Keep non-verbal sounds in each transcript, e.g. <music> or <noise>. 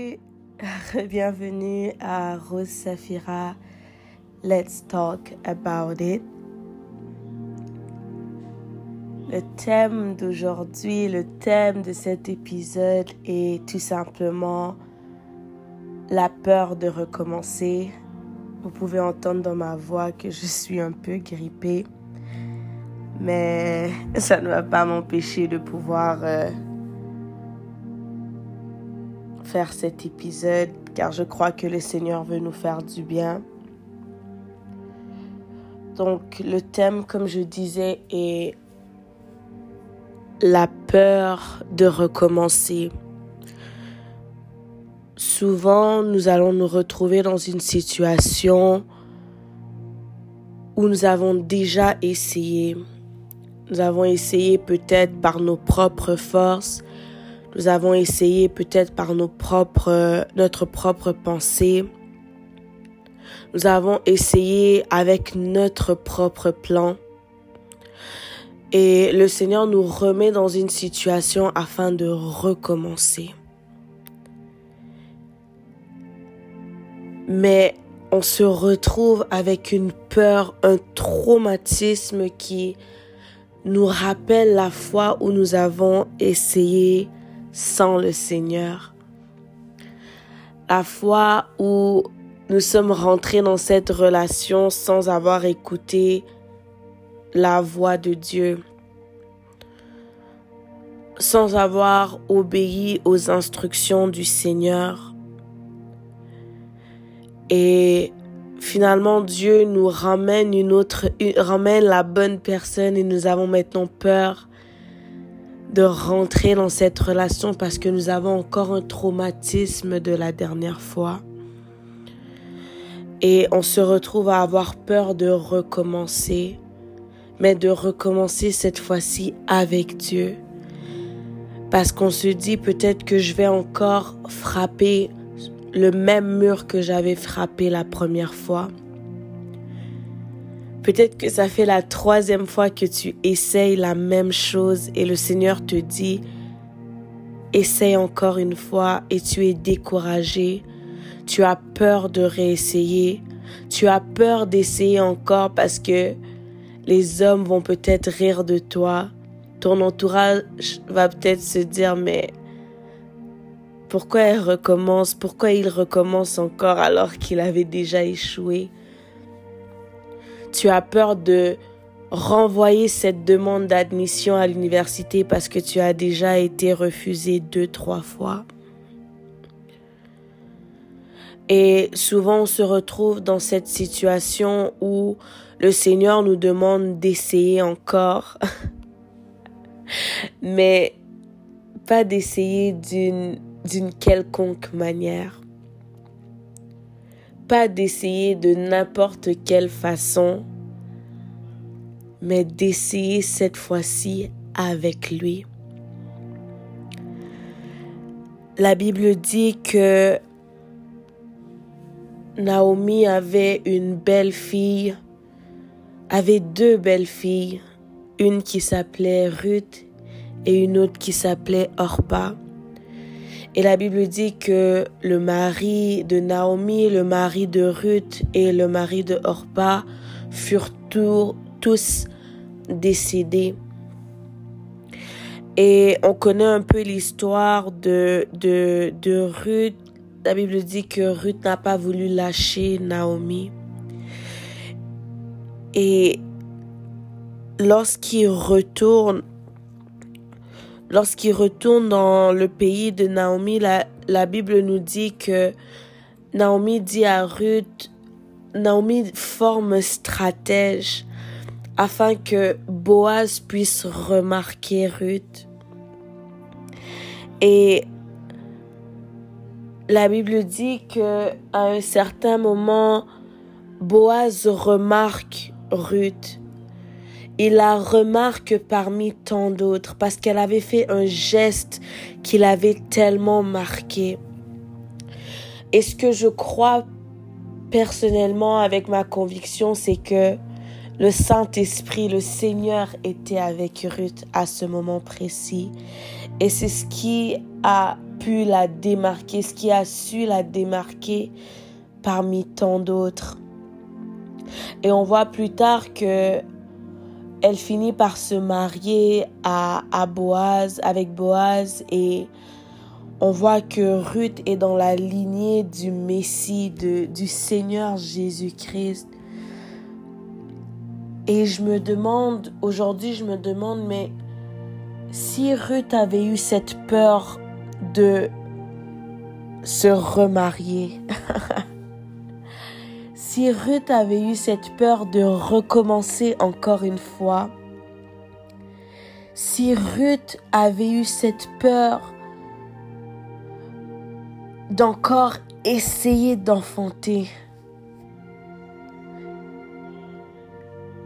<laughs> Bienvenue à Rose Safira. Let's talk about it. Le thème d'aujourd'hui, le thème de cet épisode est tout simplement la peur de recommencer. Vous pouvez entendre dans ma voix que je suis un peu grippée, mais <laughs> ça ne va pas m'empêcher de pouvoir euh, faire cet épisode car je crois que le Seigneur veut nous faire du bien. Donc le thème, comme je disais, est la peur de recommencer. Souvent, nous allons nous retrouver dans une situation où nous avons déjà essayé. Nous avons essayé peut-être par nos propres forces, nous avons essayé peut-être par nos propres, notre propre pensée. Nous avons essayé avec notre propre plan. Et le Seigneur nous remet dans une situation afin de recommencer. Mais on se retrouve avec une peur, un traumatisme qui nous rappelle la fois où nous avons essayé sans le Seigneur. La fois où nous sommes rentrés dans cette relation sans avoir écouté la voix de Dieu, sans avoir obéi aux instructions du Seigneur. Et finalement, Dieu nous ramène une autre, ramène la bonne personne et nous avons maintenant peur de rentrer dans cette relation parce que nous avons encore un traumatisme de la dernière fois. Et on se retrouve à avoir peur de recommencer, mais de recommencer cette fois-ci avec Dieu. Parce qu'on se dit peut-être que je vais encore frapper le même mur que j'avais frappé la première fois. Peut-être que ça fait la troisième fois que tu essayes la même chose et le Seigneur te dit, essaye encore une fois et tu es découragé. Tu as peur de réessayer. Tu as peur d'essayer encore parce que les hommes vont peut-être rire de toi. Ton entourage va peut-être se dire, mais pourquoi elle recommence? Pourquoi il recommence encore alors qu'il avait déjà échoué? Tu as peur de renvoyer cette demande d'admission à l'université parce que tu as déjà été refusé deux, trois fois? Et souvent, on se retrouve dans cette situation où le Seigneur nous demande d'essayer encore, <laughs> mais pas d'essayer d'une, quelconque manière d'essayer de n'importe quelle façon, mais d'essayer cette fois-ci avec lui. La Bible dit que Naomi avait une belle fille, avait deux belles filles, une qui s'appelait Ruth et une autre qui s'appelait Orpa. Et la Bible dit que le mari de Naomi, le mari de Ruth et le mari de Orpa furent tous décédés. Et on connaît un peu l'histoire de, Ruth. La Bible dit que Ruth n'a pas voulu lâcher Naomi. Et lorsqu'il retourne Lorsqu'il retourne dans le pays de Naomi, la, Bible nous dit que Naomi dit à Ruth, Naomi forme stratège afin que Boaz puisse remarquer Ruth. Et la Bible dit que à un certain moment, Boaz remarque Ruth il la remarque parmi tant d'autres parce qu'elle avait fait un geste qui l'avait tellement marqué. Et ce que je crois personnellement avec ma conviction, c'est que le Saint-Esprit, le Seigneur était avec Ruth à ce moment précis. Et c'est ce qui a pu la démarquer, ce qui a su la démarquer parmi tant d'autres. Et on voit plus tard que elle finit par se marier à, Boaz, avec Boaz, et on voit que Ruth est dans la lignée du Messie, du Seigneur Jésus-Christ. Et je me demande, aujourd'hui, je me demande, mais si Ruth avait eu cette peur de se remarier, <laughs> si Ruth avait eu cette peur de recommencer encore une fois, si Ruth avait eu cette peur d'encore essayer d'enfanter,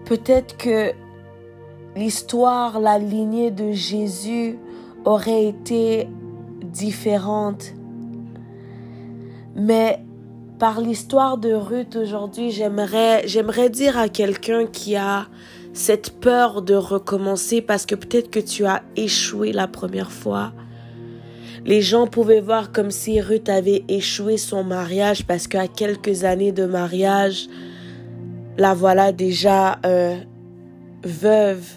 peut-être que l'histoire, la lignée de Jésus aurait été différente. Mais par l'histoire de Ruth aujourd'hui, j'aimerais, j'aimerais dire à quelqu'un qui a cette peur de recommencer parce que peut-être que tu as échoué la première fois. Les gens pouvaient voir comme si Ruth avait échoué son mariage parce qu'à quelques années de mariage, la voilà déjà euh, veuve.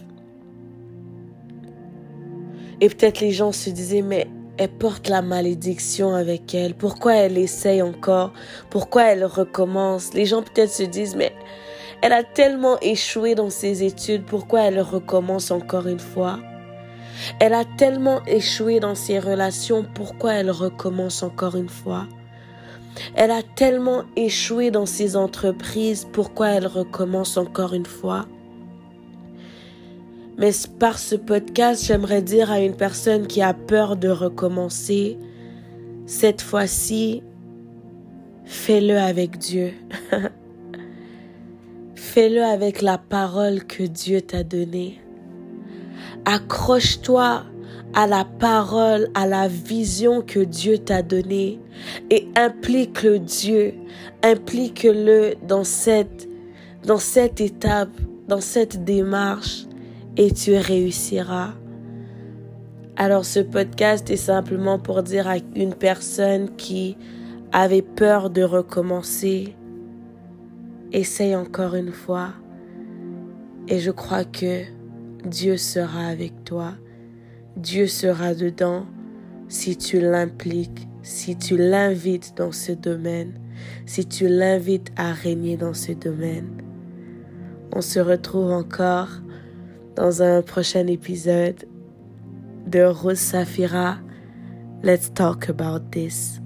Et peut-être les gens se disaient, mais elle porte la malédiction avec elle. Pourquoi elle essaye encore? Pourquoi elle recommence? Les gens peut-être se disent, mais elle a tellement échoué dans ses études, pourquoi elle recommence encore une fois? Elle a tellement échoué dans ses relations, pourquoi elle recommence encore une fois? Elle a tellement échoué dans ses entreprises, pourquoi elle recommence encore une fois? Mais par ce podcast, j'aimerais dire à une personne qui a peur de recommencer, cette fois-ci, fais-le avec Dieu. <laughs> fais-le avec la parole que Dieu t'a donnée. Accroche-toi à la parole, à la vision que Dieu t'a donnée et implique le Dieu, implique-le dans cette, dans cette étape, dans cette démarche et tu réussiras. Alors ce podcast est simplement pour dire à une personne qui avait peur de recommencer, essaye encore une fois et je crois que Dieu sera avec toi. Dieu sera dedans si tu l'impliques, si tu l'invites dans ce domaine, si tu l'invites à régner dans ce domaine. On se retrouve encore dans un prochain épisode de Rose Safira. Let's talk about this.